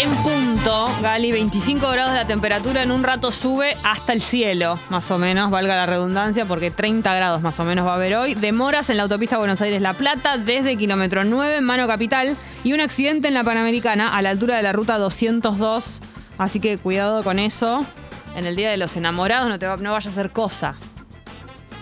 en punto, Gali, 25 grados la temperatura, en un rato sube hasta el cielo, más o menos, valga la redundancia, porque 30 grados más o menos va a haber hoy. Demoras en la autopista Buenos Aires-La Plata, desde kilómetro 9, Mano Capital, y un accidente en la Panamericana, a la altura de la ruta 202. Así que cuidado con eso. En el Día de los Enamorados no, te va- no vaya a hacer cosa.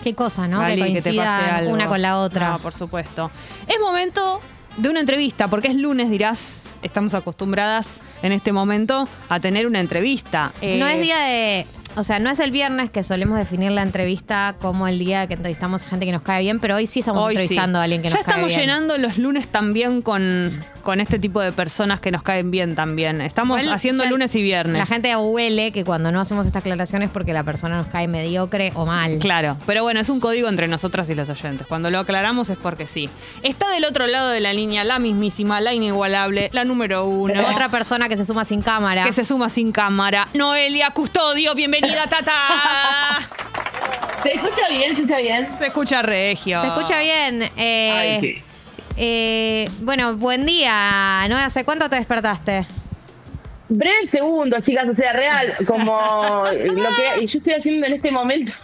Qué cosa, ¿no? Gali, que que te pase algo. una con la otra. No, por supuesto. Es momento de una entrevista, porque es lunes, dirás. Estamos acostumbradas en este momento a tener una entrevista. Eh, No es día de. O sea, no es el viernes que solemos definir la entrevista como el día que entrevistamos a gente que nos cae bien, pero hoy sí estamos Hoy sí. entrevistando a alguien que ya nos cae estamos bien. llenando los lunes también con, con este tipo de personas que nos caen bien también. Estamos Igual, haciendo ya lunes y viernes. La gente huele que cuando no hacemos esta aclaración es porque la persona nos cae mediocre o mal. Claro, pero bueno, es un código entre nosotras y los oyentes. Cuando lo aclaramos es porque sí. Está del otro lado de la línea la mismísima, la inigualable, la número uno. Otra persona que se suma sin cámara. que se suma sin cámara. Noelia Custodio, bienvenida, Tata. ¿Se escucha bien? ¿Se escucha bien? Se escucha regio. Se escucha bien. eh, Ay, sí. eh, bueno, buen día. ¿No? ¿Hace cuánto te despertaste? Breve segundo, chicas, o sea, real, como lo que yo estoy haciendo en este momento.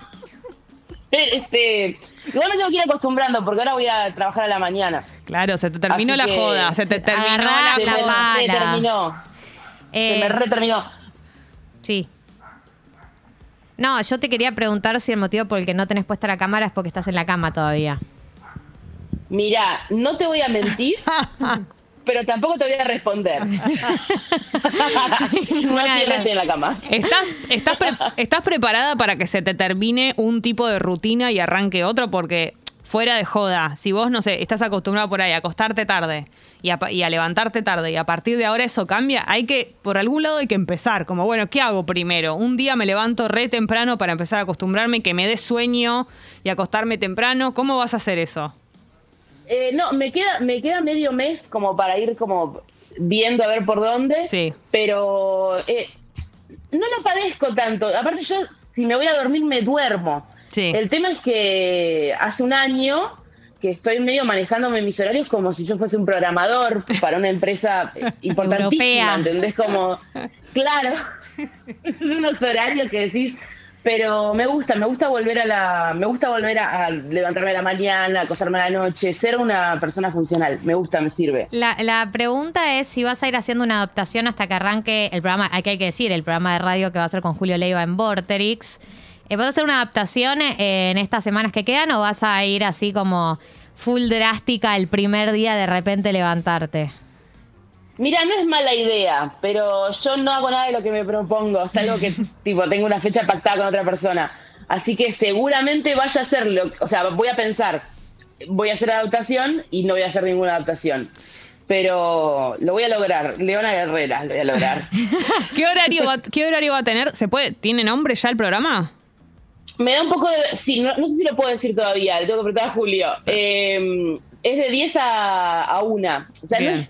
Este, igual me tengo que ir acostumbrando porque ahora voy a trabajar a la mañana. Claro, se te terminó Así la joda, se te se- terminó la la se joda. pala. me reterminó. Eh, Se me reterminó. Sí. No, yo te quería preguntar si el motivo por el que no tenés puesta la cámara es porque estás en la cama todavía. Mirá, no te voy a mentir, pero tampoco te voy a responder. no las- en la cama. ¿Estás, estás, pre- ¿Estás preparada para que se te termine un tipo de rutina y arranque otro? Porque fuera de joda, si vos, no sé, estás acostumbrado por ahí a acostarte tarde y a, pa- y a levantarte tarde y a partir de ahora eso cambia, hay que, por algún lado hay que empezar. Como, bueno, ¿qué hago primero? Un día me levanto re temprano para empezar a acostumbrarme, que me dé sueño y acostarme temprano. ¿Cómo vas a hacer eso? Eh, no, me queda, me queda medio mes como para ir como viendo a ver por dónde. Sí. Pero eh, no lo padezco tanto. Aparte yo, si me voy a dormir, me duermo. Sí. El tema es que hace un año que estoy medio manejándome mis horarios como si yo fuese un programador para una empresa importantísima, Europea. ¿entendés? Como, claro, unos horarios que decís, pero me gusta, me gusta volver a la, me gusta volver a, a levantarme a la mañana, acostarme a la noche, ser una persona funcional, me gusta, me sirve. La, la pregunta es si vas a ir haciendo una adaptación hasta que arranque el programa, aquí hay que decir, el programa de radio que va a ser con Julio Leiva en Vorterix. Eh, ¿Vas a hacer una adaptación eh, en estas semanas que quedan o vas a ir así como full drástica el primer día de repente levantarte? Mira, no es mala idea, pero yo no hago nada de lo que me propongo, salvo que tipo tengo una fecha pactada con otra persona. Así que seguramente vaya a hacerlo, o sea, voy a pensar, voy a hacer adaptación y no voy a hacer ninguna adaptación. Pero lo voy a lograr, Leona Guerrera, lo voy a lograr. ¿Qué horario va, qué horario va a tener? ¿Se puede, ¿Tiene nombre ya el programa? Me da un poco de... Sí, no, no sé si lo puedo decir todavía, le tengo que preguntar a Julio. Eh, es de 10 a, a 1, o sea, no es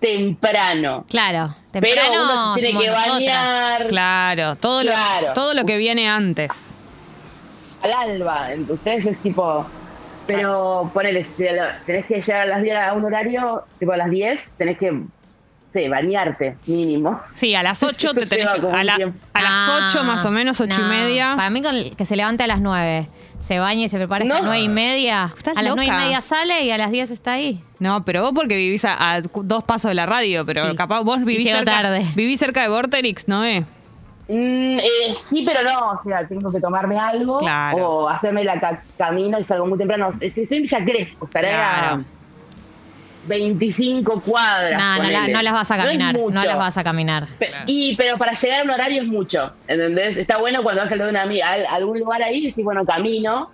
temprano. Claro, Pero temprano uno se tiene que nosotras. bañar Claro, todo, Claro. Lo, todo lo que viene antes. al alba. Ustedes es tipo. Pero ponele, si tenés que llegar a las 10 a un horario, tipo a las 10, tenés que, sí, bañarte, mínimo. Sí, a las 8 te tenés que- a, la- a las Ah, 8 más o menos, 8 no. y media. Para mí que se levante a las 9, se bañe y se prepara hasta No. las 9 y media. A las 9 y media sale y a las 10 está ahí. No, pero vos porque vivís a, a dos pasos de la radio, pero Sí. capaz vos vivís cerca, tarde. vivís cerca de Vorterix, ¿no? Eh? Mm, eh, sí, pero no, o sea, tengo que tomarme algo Claro. o hacerme la ca- camino y salgo muy temprano. Estoy estoy en Villa Crespo, estaré Claro. a 25 cuadras. No, no, la- no las vas a No es caminar. No, las vas a caminar. Pe- Y, pero para llegar a un horario es mucho, ¿entendés? Está bueno cuando vas a de una amiga a algún lugar ahí y decís, bueno, camino,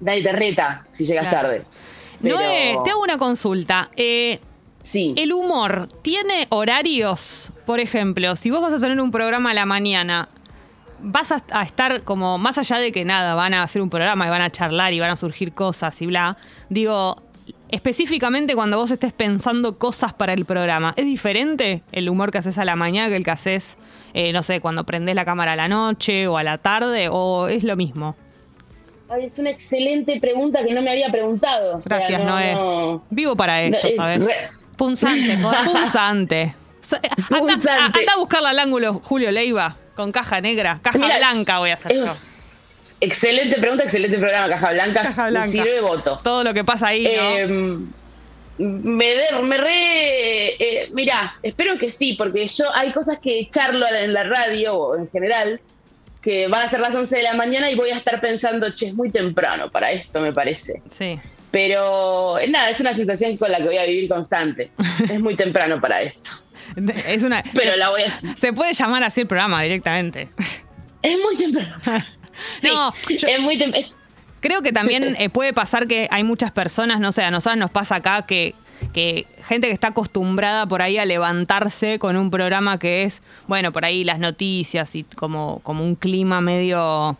nadie te reta si llegas Claro. tarde. Pero, Noé, te hago una consulta. Eh, Sí. ¿El humor tiene horarios? Por ejemplo, si vos vas a tener un programa a la mañana, vas a, a estar como, más allá de que nada, van a hacer un programa y van a charlar y van a surgir cosas y bla, digo, específicamente cuando vos estés pensando cosas para el programa, ¿es diferente el humor que haces a la mañana que el que haces, eh, no sé, cuando prendés la cámara a la noche o a la tarde, o es lo mismo? Ay, es una excelente pregunta que no me había preguntado. O sea, Gracias, no- Noé. no- Vivo para esto, no, es ¿sabes? re- Punzante, Punzante. Eh, anda, Punzante. a- anda a buscarla al ángulo Julio Leiva con caja negra. Caja Mira, blanca voy a hacer es- yo. Excelente pregunta, excelente programa, Caja Blanca. Caja Me blanca. sirve voto. Todo lo que pasa ahí, ¿no? Eh, me, de- me re. eh, mirá, espero que sí, porque yo hay cosas que charlo en la radio o en general que van a ser las 11 de la mañana y voy a estar pensando, che, es muy temprano para esto, me parece. sí. Pero eh, nada, es una sensación con la que voy a vivir constante. Es muy temprano para esto. Es una. Pero la voy a. se puede llamar así el programa directamente. Es muy temprano. Sí, No, yo- es muy temprano. Creo que también eh, puede pasar que hay muchas personas, no sé, a nosotros nos pasa acá que, que gente que está acostumbrada por ahí a levantarse con un programa que es, bueno, por ahí las noticias y como, como un clima medio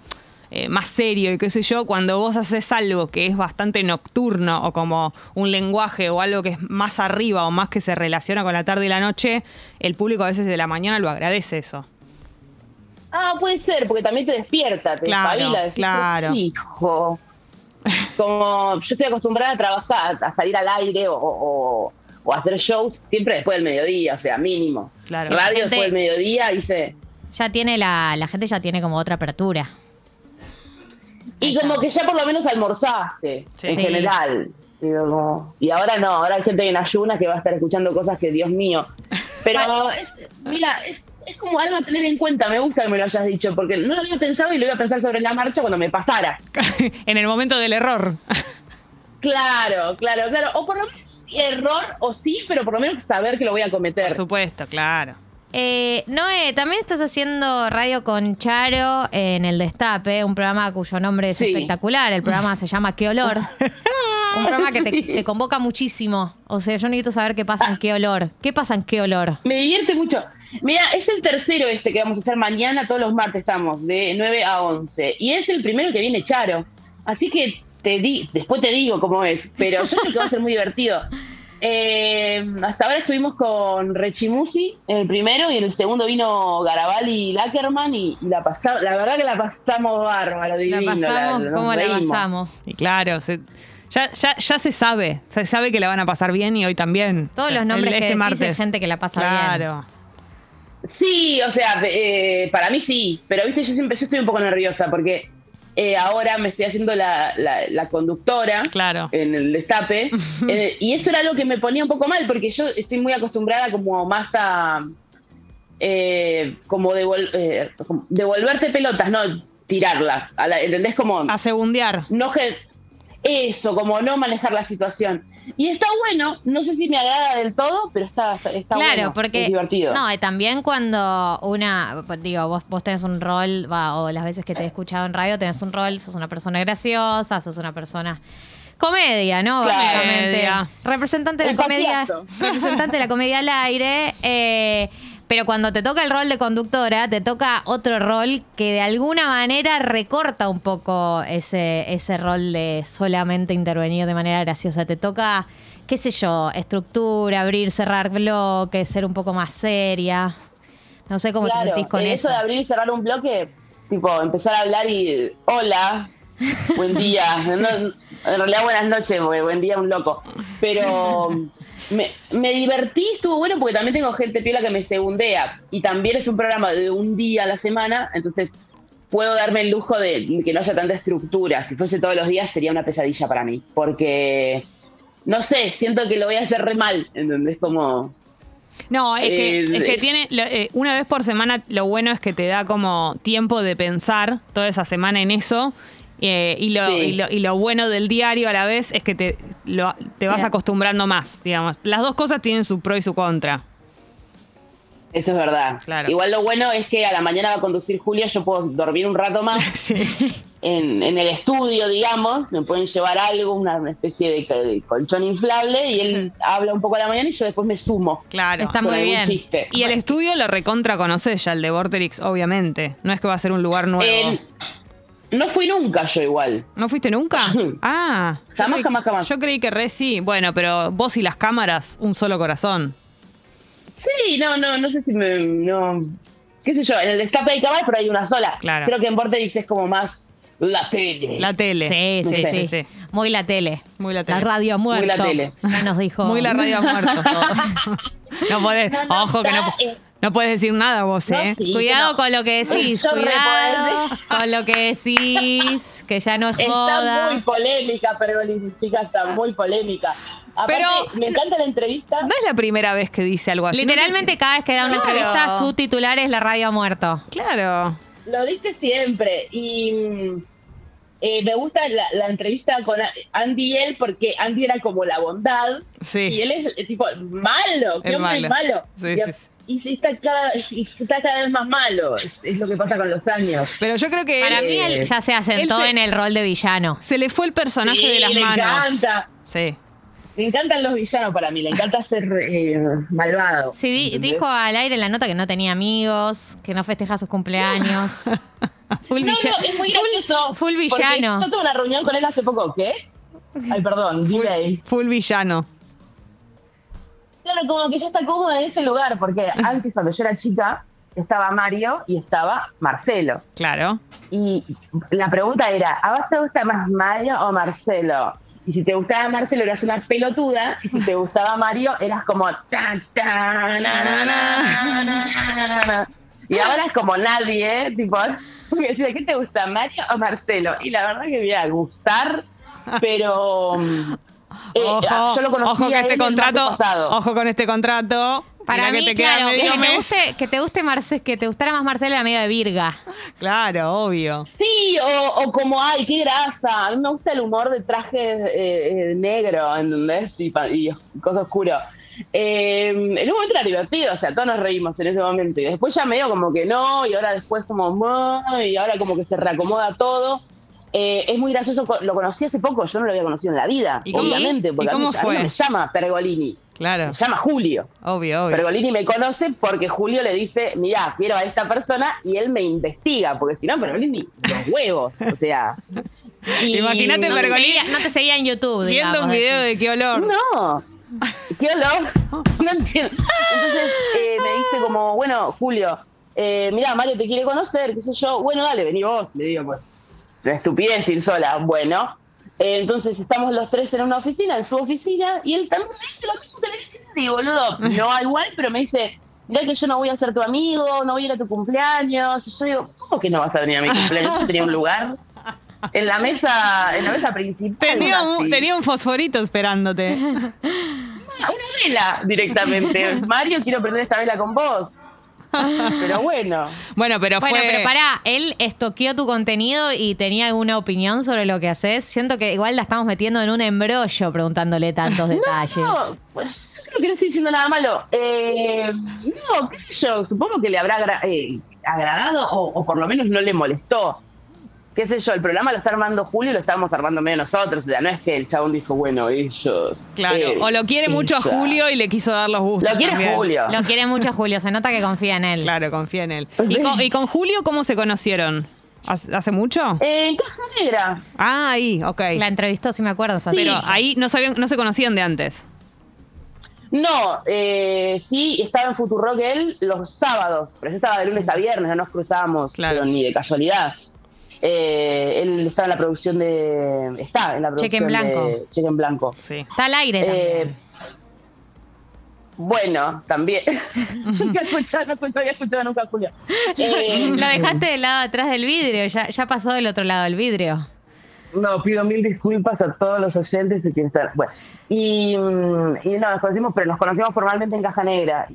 eh, más serio y qué sé yo, cuando vos haces algo que es bastante nocturno o como un lenguaje o algo que es más arriba o más que se relaciona con la tarde y la noche, el público a veces de la mañana lo agradece eso. Ah, puede ser, porque también te despierta, te Claro, espabila. decís, claro. Hijo. Como yo estoy acostumbrada a trabajar, a salir al aire o, o- hacer shows siempre después del mediodía, o sea, mínimo. Claro. Radio Gente- después del mediodía hice. Ya tiene la, la gente ya tiene como otra apertura. Y como que ya por lo menos almorzaste, Sí. en Sí. general. Y ahora no, ahora hay gente en ayunas que va a estar escuchando cosas que, Dios mío. Pero, es, mira, es, es como algo a tener en cuenta. Me gusta que me lo hayas dicho, porque no lo había pensado y lo iba a pensar sobre la marcha cuando me pasara. en el momento del error. Claro, claro, claro. O por lo menos error, o sí, pero por lo menos saber que lo voy a Por cometer. supuesto, claro. Eh, Noé, también estás haciendo radio con Charo en El Destape, un programa cuyo nombre es Sí. espectacular. El programa se llama ¿Qué olor? Un programa que te, te convoca muchísimo. O sea, yo necesito saber qué pasa en qué olor. ¿Qué pasa en qué olor? Me divierte mucho. Mira, es el tercero este que vamos a hacer mañana, todos los martes estamos, de 9 a 11. Y es el primero que viene Charo. Así que te di, después te digo cómo es, pero yo creo que va a ser muy divertido. Eh, hasta ahora estuvimos con Rechimusi en el primero y en el segundo vino Garabal y Lackerman y, y la pasamos, la verdad que la pasamos bárbaro, divino. ¿La pasamos? ¿Cómo la pasamos? Y claro, se- ya, ya, ya se sabe. Se sabe que la van a pasar bien y hoy también. Todos los El- nombres este que decís martes. es gente que la pasa bien. Claro. Sí, o sea, eh, para mí sí, pero viste, yo siempre yo estoy un poco nerviosa porque eh, ahora me estoy haciendo la, la- la conductora Claro. en el destape eh, y eso era algo que me ponía un poco mal porque yo estoy muy acostumbrada como más a eh, como devol- como devolverte pelotas, no tirarlas, a la- ¿entendés? Como A segundear. no eso, como no manejar la situación. Y está bueno, no sé si me agrada del todo, pero está, Claro, bueno, porque. es divertido. No, y también cuando una. Digo, vos, vos tenés un rol, va, o las veces que te he escuchado en radio, tenés un rol, sos una persona graciosa, sos una persona. Comedia, ¿no? Claro. Básicamente. Comedia. Representante de la comedia. Representante de la comedia al aire. eh, pero cuando te toca el rol de conductora, te toca otro rol que de alguna manera recorta un poco ese, ese rol de solamente intervenir de manera graciosa. Te toca, qué sé yo, estructura, abrir, cerrar bloques, ser un poco más seria. No sé cómo te sentís con eh, eso. de abrir y cerrar un bloque, tipo, empezar a hablar y hola, buen día. No, en realidad buenas noches, buen día un loco. Pero me, me divertí, estuvo bueno porque también tengo gente piola que me segundea. Y también es un programa de un día a la semana, entonces puedo darme el lujo de que no haya tanta estructura. Si fuese todos los días sería una pesadilla para mí. Porque, no sé, siento que lo voy a hacer re mal, ¿entendés? Como... No, es que, Eh, es que es- tiene, eh, una vez por semana, lo bueno es que te da como tiempo de pensar toda esa semana en eso. Eh, y, lo, Sí. y, lo, y lo bueno del diario a la vez es que te, lo- te vas Mira. acostumbrando más, digamos. Las dos cosas tienen su pro y su contra. Eso es verdad. Claro. Igual lo bueno es que a la mañana va a conducir Julio, yo puedo dormir un rato más Sí. en, en el estudio, digamos. Me pueden llevar algo, una, especie de, de colchón inflable y él habla un poco a la mañana y yo después me sumo. Claro. Está muy bien. chiste. Y el estudio lo recontra conoces ya, el de Vorterix, obviamente. No es que va a ser un lugar nuevo. Eh, no fui nunca yo igual. ¿No fuiste nunca? Ah. Jamás, creí- jamás, jamás. Yo creí que re sí. Bueno, pero vos y las cámaras, un solo corazón. Sí, no, no, no sé si me. No, qué sé yo, en el destape hay cámara, pero hay una sola. Claro. Creo que en Vorterix es como más La tele. La tele. Sí, sí, sí, sé. Muy la tele. Muy la tele. La radio ha Muy muerto. la tele. Ya nos dijo. Muy la radio ha muerto. no podés, No, no ojo que no, está, eh. No puedes decir nada vos, No, ¿eh? sí, Cuidado no. con lo que decís, Yo cuidado con lo que decís, que ya no es Está joda. muy polémica, Pergolini, chica, está muy polémica. Aparte, Pero- me encanta la entrevista. No es la primera vez que dice algo así. Literalmente cada vez que da una Claro. entrevista, su titular es la radio ha muerto. Claro. Lo dice siempre. Y mm, eh, me gusta la, la entrevista con Andy y él porque Andy era como la bondad. Sí. Y él es eh, tipo malo, qué Es hombre malo. malo. Sí, y, sí, sí. Y está cada, está cada vez más malo. Es, lo que pasa con los años. Pero yo creo que Para él- mí él ya se asentó se- en el rol de villano. se le fue el personaje Sí, de las le manos. encanta. Sí. Me encantan los villanos para mí, le encanta ser eh, malvado. Sí, di- ¿entendés? dijo al aire en la nota que no tenía amigos, que no festeja sus cumpleaños. Full, No, villa- no, es muy full- gracioso. full villano. Yo tuve una reunión con él hace poco, ¿qué? Ay, perdón, delay. Full villano. Claro, como que ya está cómodo en ese lugar, porque antes cuando yo era chica estaba Mario y estaba Marcelo. Claro. Y la pregunta era, ¿a vos te gusta más Mario o Marcelo? Y si te gustaba Marcelo eras una pelotuda, y si te gustaba Mario eras como... Y ahora es como nadie, ¿eh? tipo, decía, ¿qué te gusta, Mario o Marcelo? Y la verdad que me iba a gustar, pero... eh, ojo, yo lo conocí ojo que a este el contrato, ojo con este contrato. Para Mirá mí, que te claro, que guste, que te guste Marce, que te gustara más Marcelo era medio de Virga. Claro, obvio. Sí, o, o como, ay, qué grasa. A mí me gusta el humor de traje eh, eh, negro, ¿entendés? Y, pa- y cosa oscuro. Eh, en un momento era divertido, o sea, todos nos reímos en ese momento. Y después ya medio como que no, y ahora después como, y ahora como que se reacomoda todo. Eh, es muy gracioso, lo conocí hace poco, yo no lo había conocido en la vida, ¿Y cómo- obviamente, porque y a mí- cómo a mí fue? me llama Pergolini, Claro. me llama Julio. Obvio, obvio. Pergolini me conoce porque Julio le dice, mira, quiero a esta persona y él me investiga, porque si no, Pergolini, los huevos, o sea. y- Imagínate No te, Pergolini- seguía, no te seguía en YouTube, Viendo digamos, un video de qué olor. No, qué olor, no entiendo. Entonces eh, me dice como, bueno, Julio, eh, mira, Mario te quiere conocer, qué sé yo, bueno, dale, vení vos, le digo, pues, la estupidez ir sola, bueno. Eh, entonces estamos los tres en una oficina, en su oficina, y él también me dice lo mismo que le dice Andy, boludo. No igual, pero me dice, mirá que yo no voy a ser tu amigo, no voy a ir a tu cumpleaños. Y yo digo, ¿cómo que no vas a venir a mi cumpleaños? Yo tenía un lugar en la mesa, en la mesa principal. Tenía un, tenía un fosforito esperándote. Una vela directamente. Mario, quiero prender esta vela con vos. Pero bueno. Bueno, pero Bueno, fue. pero pará, él estoqueó tu contenido y tenía alguna opinión sobre lo que haces. Siento que igual la estamos metiendo en un embrollo preguntándole tantos detalles. No, pues yo creo que no estoy diciendo nada malo. Eh, no, qué sé yo, supongo que le habrá agra- eh, agradado o, o por lo menos no le molestó. Qué sé yo, el programa lo está armando Julio y lo estamos armando medio nosotros. O sea, no es que el chabón dijo, bueno, ellos. Claro. él, o lo quiere mucho a. Julio y le quiso dar los gustos. Lo quiere también. Julio. Lo quiere mucho Julio, se nota que confía en él. Claro, confía en él. ¿Y con, y con Julio cómo se conocieron? ¿Hace mucho? Eh, en Caja Negra. Ah, ahí, ok. La entrevistó, si me acuerdo. esa Pero ahí no sabían, no se conocían de antes. No, eh, sí, estaba en Futurock él los sábados, pero yo estaba de lunes a viernes, no nos cruzábamos, Claro. pero ni de casualidad. Eh, él estaba en la producción de. Está en la producción Cheque en Blanco. de Cheque en Blanco. Sí. Está al aire también. Eh, bueno, también. Nunca escuchado, no, no había escuchado nunca a Julio. Eh, Lo dejaste del lado atrás del vidrio, ya, ya pasó del otro lado del vidrio. No, pido mil disculpas a todos los oyentes y quienes están. Bueno, y, mm, y no, nos conocimos, pero nos conocimos formalmente en Caja Negra.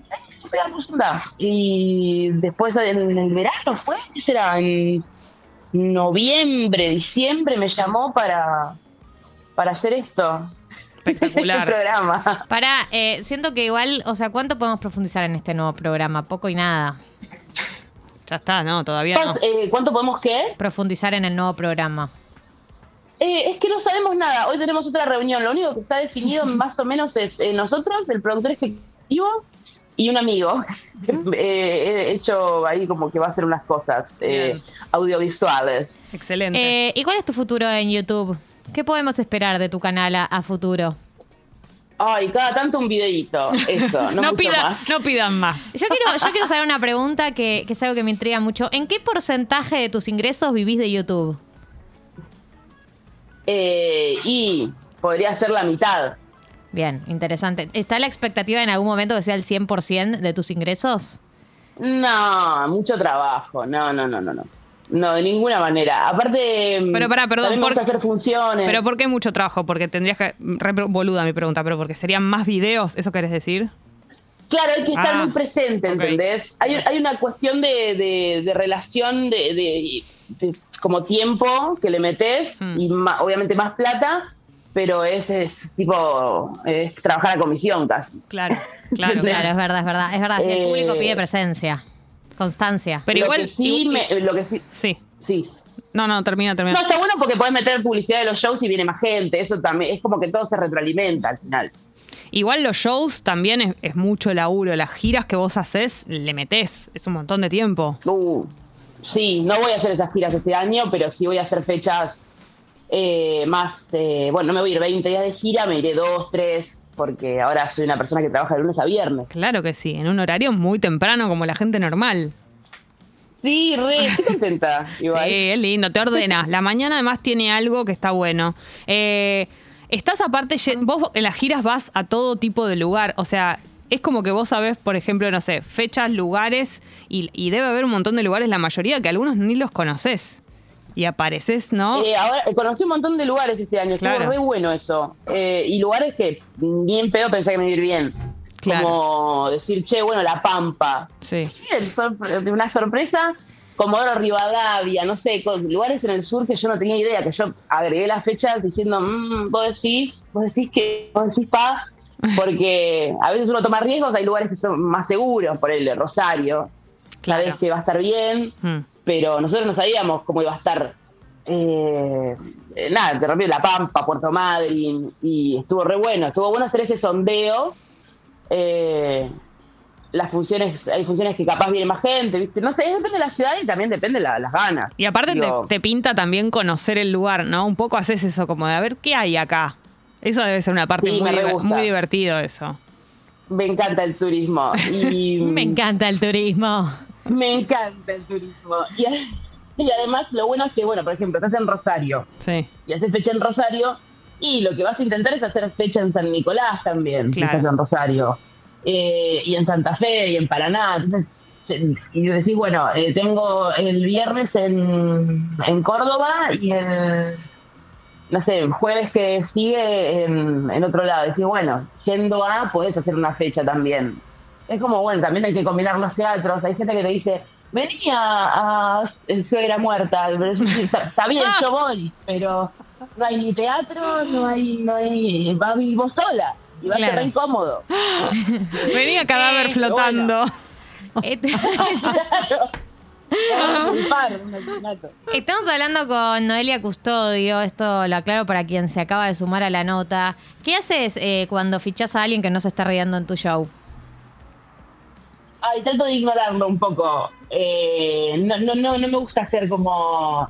Y después en el verano fue, ¿qué será? En noviembre, diciembre me llamó para, para hacer esto. Espectacular. Este programa. Pará, eh, siento que igual, o sea, ¿cuánto podemos profundizar en este nuevo programa? Poco y nada. Ya está, no, todavía no. Eh, ¿Cuánto podemos qué? Profundizar en el nuevo programa. Eh, es que no sabemos nada. Hoy tenemos otra reunión. Lo único que está definido más o menos es eh, nosotros, el productor ejecutivo y un amigo. Eh, he hecho ahí como que va a hacer unas cosas eh, audiovisuales. Excelente. Eh, ¿Y cuál es tu futuro en YouTube? ¿Qué podemos esperar de tu canal a, a futuro? Ay, cada tanto un videíto. Eso, no, no, mucho pida- más. no pidan más. Yo quiero, yo quiero saber una pregunta que, que es algo que me intriga mucho. ¿En qué porcentaje de tus ingresos vivís de YouTube? eh, y podría ser la mitad. Bien, interesante. ¿Está la expectativa en algún momento que sea el 100% de tus ingresos? No, mucho trabajo. No, no, no, no, no. No, de ninguna manera. Aparte, Pero pará, perdón, ¿por- hacer funciones. Pero ¿por qué mucho trabajo? Porque tendrías que... Re boluda mi pregunta, pero porque serían más videos, ¿eso querés decir? Claro, hay que estar Ah, muy presente. ¿entendés? Hay, hay una cuestión de, de- de relación de, de- de como tiempo que le metes Mm. y ma- obviamente más plata, pero es, es tipo es trabajar a comisión casi. Claro, claro. Claro, es verdad, es verdad. Es verdad, si el Eh, público pide presencia, constancia. Pero lo igual... que sí, me- lo que sí, Sí. sí. No, no, termina, termina. No, está bueno porque podés meter publicidad de los shows y viene más gente. Eso también, es como que todo se retroalimenta al final. Igual los shows también es, es mucho laburo. Las giras que vos haces, le metés. Es un montón de tiempo. Uh, sí, no voy a hacer esas giras este año, pero sí voy a hacer fechas eh, más. eh, bueno, no me voy a ir 20 días de gira, me iré 2, 3, porque ahora soy una persona que trabaja de lunes a viernes. Claro que sí, en un horario muy temprano como la gente normal. Sí, re, estoy contenta. Igual. Sí, es lindo, te ordenas. La mañana además tiene algo que está bueno. Eh, estás aparte, vos en las giras vas a todo tipo de lugar, o sea, es como que vos sabés, por ejemplo, no sé, fechas, lugares, y, y debe haber un montón de lugares, la mayoría que algunos ni los conoces. Y apareces, ¿no? Eh, ahora conocí un montón de lugares este año, estuvo Claro. re bueno eso. Eh, y lugares que bien pedo pensé que me iba a ir bien. Claro. Como decir, che, bueno, La Pampa. Sí. Una sorpresa. Comodoro Rivadavia, no sé, lugares en el sur que yo no tenía idea, que yo agregué las fechas diciendo, "Mm, vos decís, vos decís que, vos decís pa, porque a veces uno toma riesgos, hay lugares que son más seguros, por el Rosario, Claro. sabés que va a estar bien, Mm. Pero nosotros no sabíamos cómo iba a estar. eh, eh, nada, de repente La Pampa, Puerto Madryn, y estuvo re bueno, estuvo bueno hacer ese sondeo. eh, las funciones, hay funciones que capaz viene más gente, ¿viste? No sé, depende de la ciudad y también depende de la- las ganas. Y aparte te, Digo, te pinta también conocer el lugar, ¿no? Un poco haces eso como de a ver qué hay acá. Eso debe ser una parte Sí, muy, me re diver- gusta. muy divertido eso. Me encanta el turismo. Y Me encanta el turismo. Me encanta el turismo. Y, y además, lo bueno es que, bueno, por ejemplo, estás en Rosario Sí. y haces fecha en Rosario y lo que vas a intentar es hacer fecha en San Nicolás también, si Claro. estás en Rosario. Eh, y en Santa Fe y en Paraná. Entonces, y decís, bueno, eh, tengo el viernes en, en Córdoba y el, no sé, el jueves que sigue en, en otro lado. Decís, bueno, yendo a, podés hacer una fecha también. Es como, bueno, también hay que combinar los teatros. Hay gente que te dice, vení a, a Suegra Muerta. Está, bien, yo voy, pero no hay ni teatro, no hay, no hay, va a vivir vos sola. Y va a Claro. ser re incómodo. Venía cadáver Eh, flotando. Este- Claro. A. Estamos hablando con Noelia Custodio, esto lo aclaro para quien se acaba de sumar a la nota. ¿Qué haces eh, cuando fichás a alguien que no se está riendo en tu show? Ay, trato de ignorarlo un poco. Eh, no, no, no, no me gusta hacer como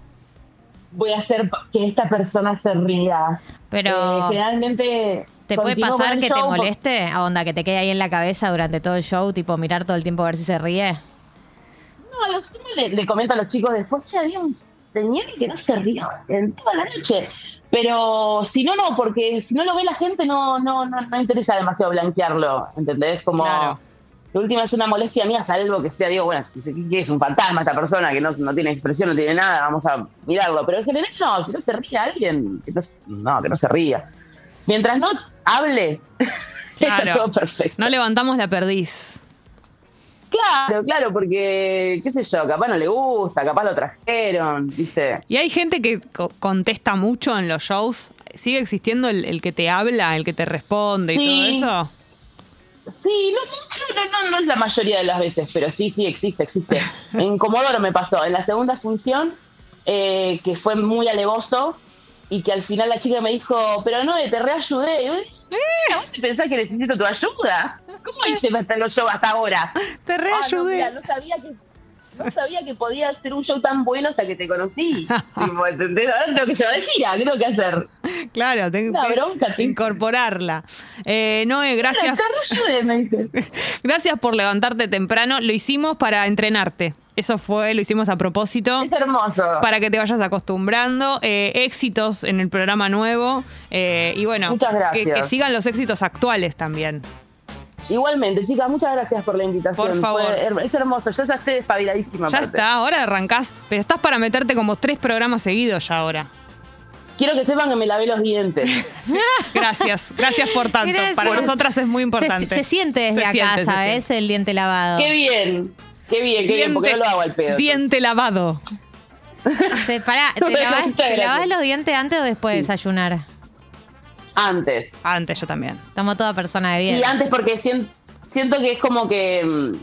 voy a hacer pa- que esta persona se ría. Pero, Eh, generalmente ¿Te puede pasar que te show moleste? A onda, que te quede ahí en la cabeza durante todo el show, tipo mirar todo el tiempo a ver si se ríe. No, a los le, le comento a los chicos después que había un señor que no se rió en toda la noche. Pero si no, no, porque si no lo ve la gente no, no, no, no interesa demasiado blanquearlo, ¿entendés? Como Claro. La última es una molestia mía, salvo que sea, digo, bueno, que es un fantasma esta persona que no, no tiene expresión, no tiene nada, vamos a mirarlo. Pero en general no, si no se ríe alguien, que no, no, que no se ría. Mientras no hable, está Claro. todo perfecto. No levantamos la perdiz. Claro, claro, porque, qué sé yo, capaz no le gusta, capaz lo trajeron, ¿viste? Y hay gente que co- contesta mucho en los shows. ¿Sigue existiendo el, el que te habla, el que te responde y todo eso? Sí, no mucho, no, no, no es la mayoría de las veces, pero sí, sí, existe, existe. En Comodoro me pasó, en la segunda función, eh, que fue muy alevoso, y que al final la chica me dijo, pero no, te reayudé. Y yo, "Eh, ¿Vos te pensás que necesito tu ayuda? ¿Cómo hice hasta los shows hasta ahora? Te Ah, no, reayudé. mira, no sabía que no sabía que podía hacer un show tan bueno hasta que te conocí. Tipo, ¿entendés? Ahora tengo que llevar de gira, ¿qué tengo que hacer? Claro, tengo que bronca, incorporarla. Eh, Noé, gracias. Me dice. Gracias por levantarte temprano. Lo hicimos para entrenarte. Eso fue, lo hicimos a propósito. Es hermoso. Para que te vayas acostumbrando. Eh, éxitos en el programa nuevo. Eh, y bueno, Muchas gracias. Que, que sigan los éxitos actuales también. Igualmente, chicas, muchas gracias por la invitación. Por favor. Fue es hermoso, yo ya estoy despabiladísima. Ya aparte. está, ahora arrancás. Pero estás para meterte como tres programas seguidos ya ahora. Quiero que sepan que me lavé los dientes. Gracias, gracias por tanto. Gracias. Para nosotras es muy importante. Se, se siente desde Se acá, siente, siente. El diente lavado. qué bien, qué bien, qué bien, porque no lo hago al pedo. diente lavado. Se, pará, ¿te, lavás, te los dientes antes o después de desayunar? Antes. Antes yo también. Estamos toda persona de bien. Sí, antes porque sien- siento que es como que mm,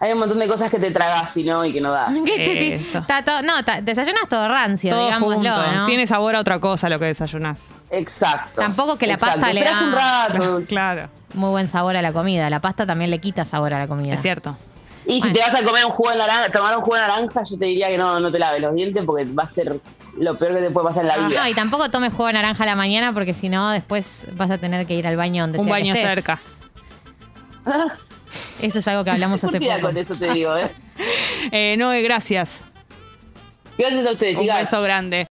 hay un montón de cosas que te tragas y no y que no da. ¿Qué te- te- Esto. está todo- no, ta- desayunas todo rancio, Todo digámoslo, junto. ¿no? Tiene sabor a otra cosa lo que desayunás. Exacto. Tampoco que la Exacto. pasta le Esperás da- un rato. Claro, Muy buen sabor a la comida. La pasta también le quita sabor a la comida. es cierto. Y si te vas a comer un jugo de naranja, tomar un jugo de naranja, yo te diría que no, no te laves los dientes porque va a ser lo peor que te puede pasar en la vida. No, y tampoco tomes jugo de naranja a la mañana porque si no, después vas a tener que ir al baño donde Un sea que baño estés. cerca. Eso es algo que hablamos hace poco. con eso te digo, ¿eh? Eh, Noé, gracias. Gracias a ustedes, Un chicas. beso grande.